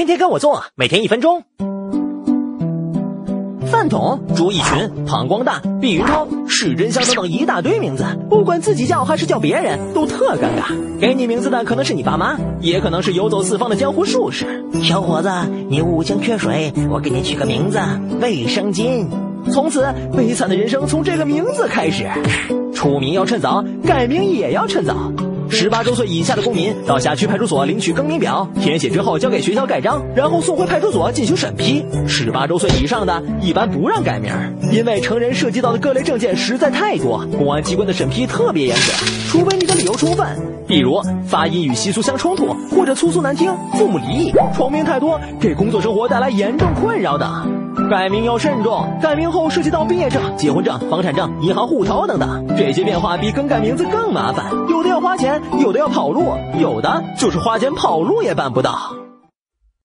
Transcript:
天天跟我做，每天一分钟。饭桶、朱一群、庞光大、毕云涛、史真香等等一大堆名字，不管自己叫还是叫别人，都特尴尬。给你名字的可能是你爸妈，也可能是游走四方的江湖术士。小伙子，你五行缺水，我给你取个名字——卫生巾。从此，悲惨的人生从这个名字开始。出名要趁早，改名也要趁早。十八周岁以下的公民到辖区派出所领取更名表，填写之后交给学校盖章，然后送回派出所进行审批。十八周岁以上的一般不让改名，因为成人涉及到的各类证件实在太多，公安机关的审批特别严格，除非你的理由充分，比如发音与习俗相冲突，或者粗俗难听，父母离异，重名太多，给工作生活带来严重困扰等。改名要慎重，改名后涉及到毕业证、结婚证、房产证、银行户头等等，这些变化比更改名字更麻烦，有的要花钱，有的要跑路，有的就是花钱跑路也办不到。